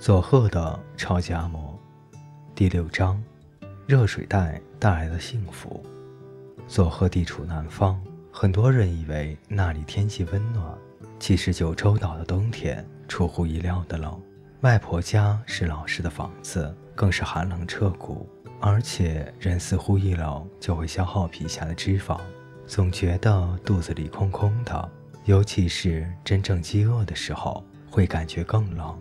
佐贺的超级阿嬷，第六章：热水袋带来的幸福。佐贺地处南方，很多人以为那里天气温暖，其实九州岛的冬天出乎意料的冷。外婆家是老式的房子，更是寒冷彻骨，而且人似乎一冷就会消耗皮下的脂肪，总觉得肚子里空空的，尤其是真正饥饿的时候，会感觉更冷。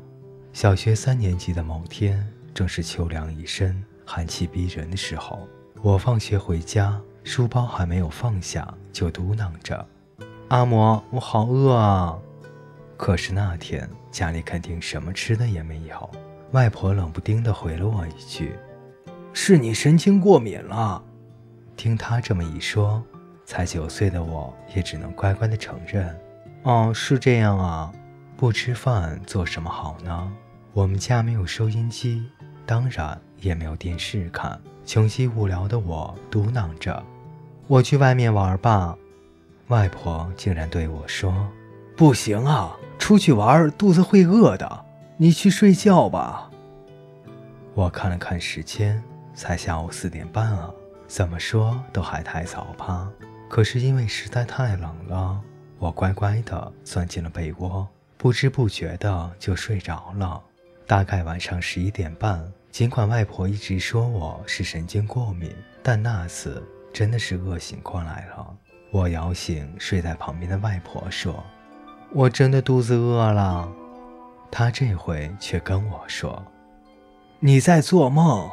小学三年级的某天，正是秋凉已深、寒气逼人的时候。我放学回家，书包还没有放下，就嘟囔着：“阿嬷，我好饿啊！”可是那天家里肯定什么吃的也没有。外婆冷不丁地回了我一句：“是你神经过敏了。”听她这么一说，才九岁的我也只能乖乖地承认：“哦，是这样啊。不吃饭做什么好呢？”我们家没有收音机，当然也没有电视看。穷极无聊的我嘟囔着：“我去外面玩吧。”外婆竟然对我说：“不行啊，出去玩肚子会饿的，你去睡觉吧。”我看了看时间，才下午四点半啊，怎么说都还太早吧。可是因为实在太冷了，我乖乖地钻进了被窝，不知不觉的就睡着了。大概晚上十一点半，尽管外婆一直说我是神经过敏，但那次真的是饿醒过来了。我摇醒睡在旁边的外婆，说：“我真的肚子饿了。”她这回却跟我说：“你在做梦。”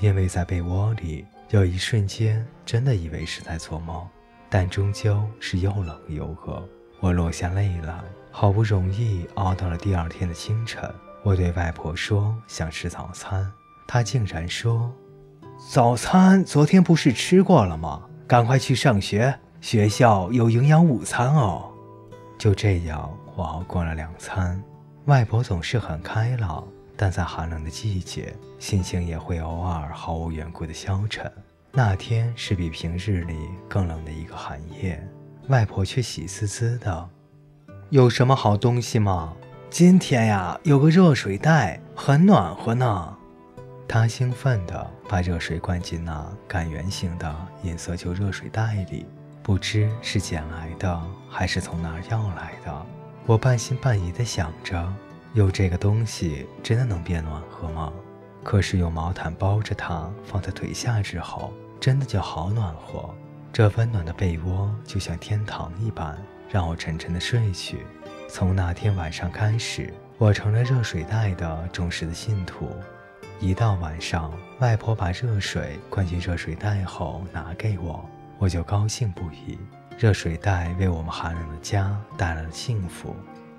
因为在被窝里，有一瞬间真的以为是在做梦，但终究是又冷又饿。我落下泪来，好不容易熬到了第二天的清晨。我对外婆说想吃早餐，她竟然说：“早餐昨天不是吃过了吗？赶快去上学，学校有营养午餐哦。”就这样，我熬过了两餐。外婆总是很开朗，但在寒冷的季节，心情也会偶尔毫无缘故的消沉。那天是比平日里更冷的一个寒夜，外婆却喜滋滋的：“有什么好东西吗？”今天呀，有个热水袋，很暖和呢。他兴奋地把热水灌进那杆圆形的银色旧热水袋里，不知是捡来的还是从哪儿要来的。我半信半疑地想着，有这个东西真的能变暖和吗？可是用毛毯包着它放在腿下之后，真的就好暖和。这温暖的被窝就像天堂一般，让我沉沉地睡去。从那天晚上开始，我成了热水袋的忠实的信徒。一到晚上，外婆把热水灌进热水袋后拿给我，我就高兴不已。热水袋为我们寒冷的家带来了幸福。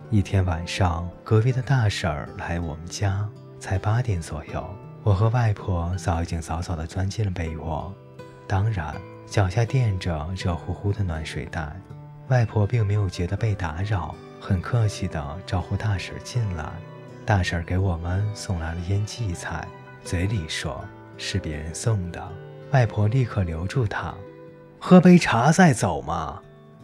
一天晚上，隔壁的大婶儿来我们家，才八点左右，我和外婆早已经早早地钻进了被窝，当然脚下垫着热乎乎的暖水袋。外婆并没有觉得被打扰。很客气地招呼大婶进来，大婶给我们送来了腌荠菜，嘴里说是别人送的。外婆立刻留住他，喝杯茶再走嘛。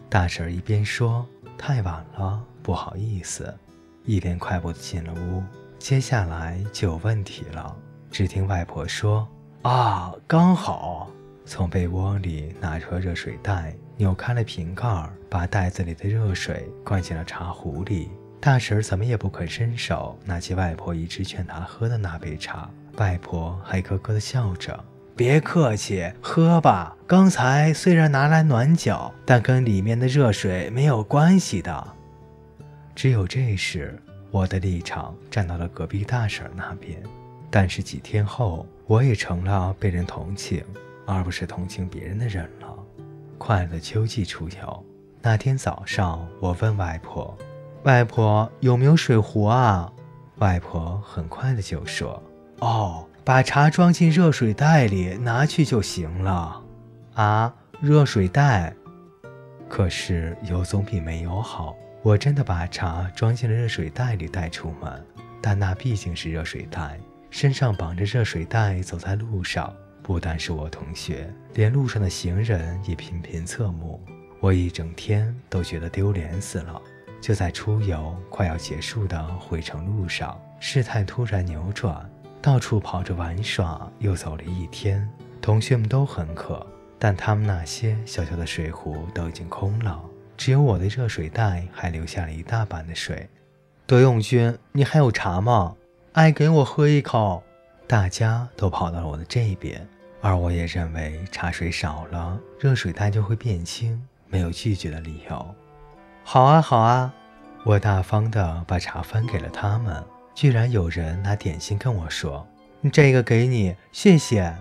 大婶一边说太晚了，不好意思，一边快步进了屋。接下来就有问题了。只听外婆说：“啊，刚好。”从被窝里拿出热水袋。扭开了瓶盖，把袋子里的热水灌进了茶壶里。大婶怎么也不肯伸手拿起外婆一直劝她喝的那杯茶。外婆还咯咯地笑着：“别客气，喝吧。刚才虽然拿来暖脚，但跟里面的热水没有关系的。”只有这时，我的立场站到了隔壁大婶那边。但是几天后，我也成了被人同情，而不是同情别人的人了。快乐秋季出游那天早上，我问外婆：“外婆有没有水壶啊？”外婆很快的就说：“哦，把茶装进热水袋里拿去就行了。”啊，热水袋？可是有总比没有好。我真的把茶装进了热水袋里带出门，但那毕竟是热水袋，身上绑着热水袋走在路上。不但是我同学，连路上的行人也频频侧目，我一整天都觉得丢脸死了。就在出游快要结束的回程路上，事态突然扭转，到处跑着玩耍。又走了一天，同学们都很渴，但他们那些小小的水壶都已经空了，只有我的热水袋还留下了一大半的水。德永君，你还有茶吗？爱给我喝一口。大家都跑到了我的这边，而我也认为茶水少了，热水袋就会变轻，没有拒绝的理由。好啊，好啊，我大方的把茶分给了他们。居然有人拿点心跟我说：“这个给你，谢谢。”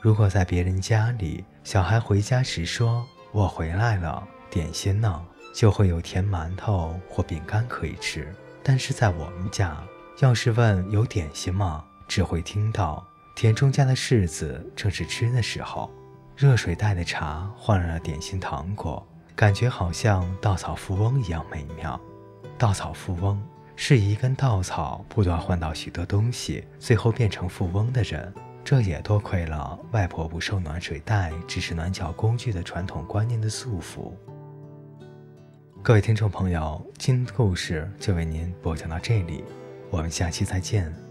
如果在别人家里，小孩回家时说：“我回来了，点心呢？”就会有甜馒头或饼干可以吃。但是在我们家，要是问有点心吗？只会听到田中家的柿子正是吃的时候，热水袋的茶换了点心糖果，感觉好像稻草富翁一样美妙。稻草富翁是一根稻草不断换到许多东西，最后变成富翁的人。这也多亏了外婆不受暖水袋只是暖脚工具的传统观念的束缚。各位听众朋友，今天的故事就为您播讲到这里，我们下期再见。